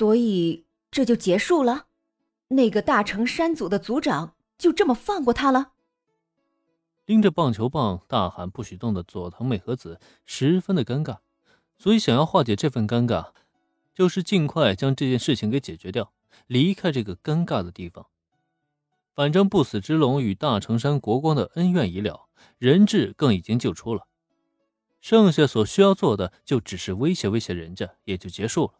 所以这就结束了？那个大成山组的组长就这么放过他了？拎着棒球棒大喊不许动的佐藤美和子十分的尴尬，所以想要化解这份尴尬，就是尽快将这件事情给解决掉，离开这个尴尬的地方。反正不死之龙与大成山国光的恩怨已了，人质更已经救出了，剩下所需要做的就只是威胁威胁人家，也就结束了。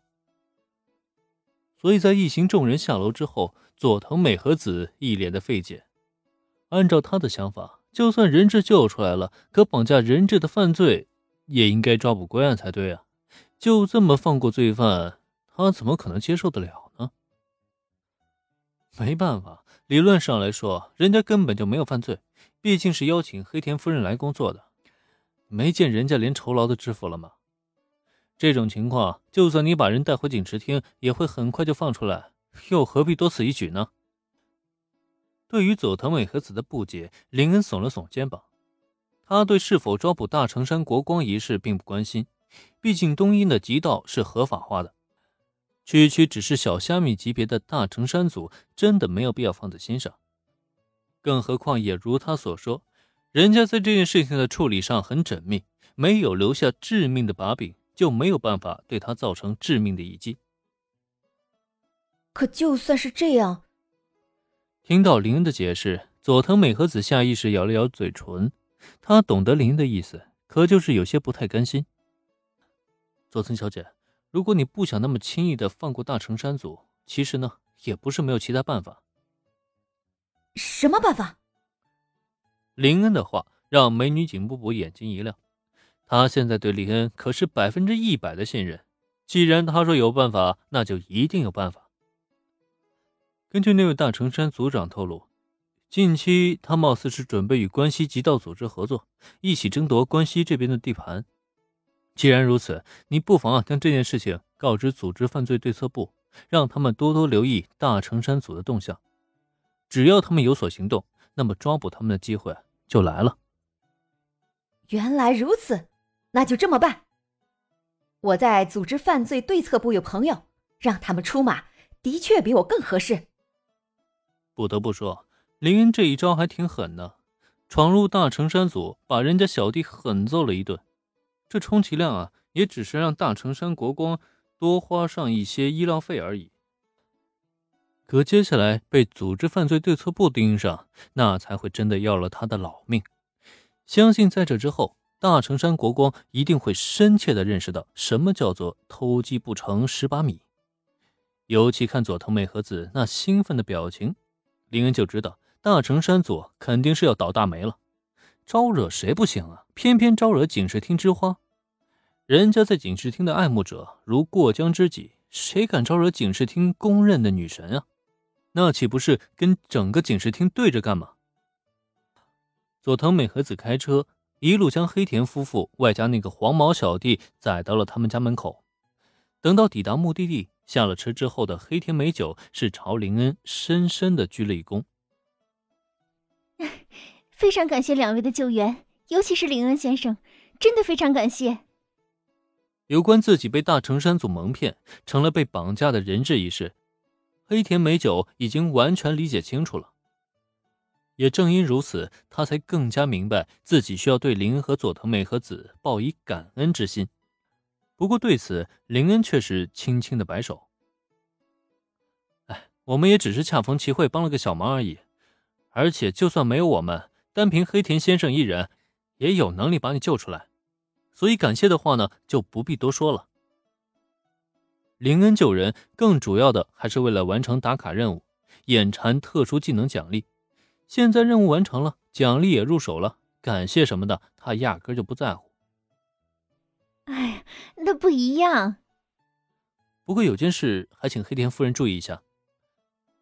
所以在一行众人下楼之后，佐藤美和子一脸的费解。按照他的想法，就算人质救出来了，可绑架人质的犯罪也应该抓捕归案才对啊！就这么放过罪犯，他怎么可能接受得了呢？没办法，理论上来说，人家根本就没有犯罪，毕竟是邀请黑田夫人来工作的。没见人家连酬劳都支付了吗？这种情况，就算你把人带回警视厅，也会很快就放出来，又何必多此一举呢？对于佐藤美和子的不解，林恩耸了耸肩膀。他对是否抓捕大成山国光一事并不关心，毕竟东英的极道是合法化的，区区只是小虾米级别的大成山组，真的没有必要放在心上。更何况，也如他所说，人家在这件事情的处理上很缜密，没有留下致命的把柄，就没有办法对他造成致命的一击。可就算是这样。听到林恩的解释，佐藤美和子下意识咬了咬嘴唇。她懂得林恩的意思，可就是有些不太甘心。佐藤小姐，如果你不想那么轻易的放过大成山组，其实呢，也不是没有其他办法。什么办法？林恩的话让美女警部部眼睛一亮。他现在对林恩可是百分之一百的信任。既然他说有办法，那就一定有办法。根据那位大成山组长透露，近期他貌似是准备与关西极道组织合作，一起争夺关西这边的地盘。既然如此，你不妨啊将这件事情告知组织犯罪对策部，让他们多多留意大成山组的动向。只要他们有所行动，那么抓捕他们的机会就来了。原来如此，那就这么办。我在组织犯罪对策部有朋友，让他们出马，的确比我更合适。不得不说，林恩这一招还挺狠的，闯入大成山组，把人家小弟狠揍了一顿。这充其量啊，也只是让大成山国光多花上一些医疗费而已。可接下来被组织犯罪对策部盯上，那才会真的要了他的老命。相信在这之后，大成山国光一定会深切的认识到什么叫做偷鸡不成蚀把米。尤其看佐藤美和子那兴奋的表情。林恩就知道大成山佐肯定是要倒大霉了，招惹谁不行啊？偏偏招惹警视厅之花，人家在警视厅的爱慕者如过江之鲫，谁敢招惹警视厅公认的女神啊？那岂不是跟整个警视厅对着干吗？佐藤美和子开车一路将黑田夫妇外加那个黄毛小弟载到了他们家门口，等到抵达目的地。下了车之后的黑田美酒是朝林恩深深的鞠了一躬，非常感谢两位的救援，尤其是林恩先生，真的非常感谢。有关自己被大成山组蒙骗，成了被绑架的人质一事，黑田美酒已经完全理解清楚了。也正因如此，他才更加明白自己需要对林恩和佐藤美和子报以感恩之心。不过对此，林恩却是轻轻的摆手。哎，我们也只是恰逢其会帮了个小忙而已，而且就算没有我们，单凭黑田先生一人，也有能力把你救出来。所以感谢的话呢，就不必多说了。林恩救人，更主要的还是为了完成打卡任务，眼馋特殊技能奖励。现在任务完成了，奖励也入手了，感谢什么的，他压根就不在乎。哎，那不一样。不过有件事还请黑田夫人注意一下。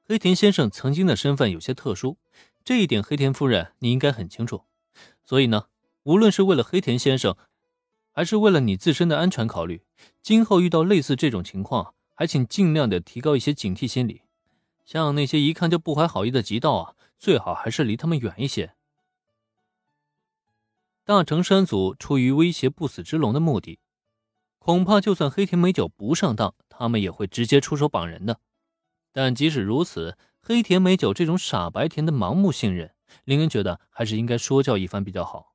黑田先生曾经的身份有些特殊，这一点黑田夫人你应该很清楚。所以呢，无论是为了黑田先生，还是为了你自身的安全考虑，今后遇到类似这种情况，还请尽量的提高一些警惕心理。像那些一看就不怀好意的极道啊，最好还是离他们远一些。大成山组出于威胁不死之龙的目的，恐怕就算黑田美酒不上当，他们也会直接出手绑人的。但即使如此，黑田美酒这种傻白甜的盲目信任，林恩觉得还是应该说教一番比较好。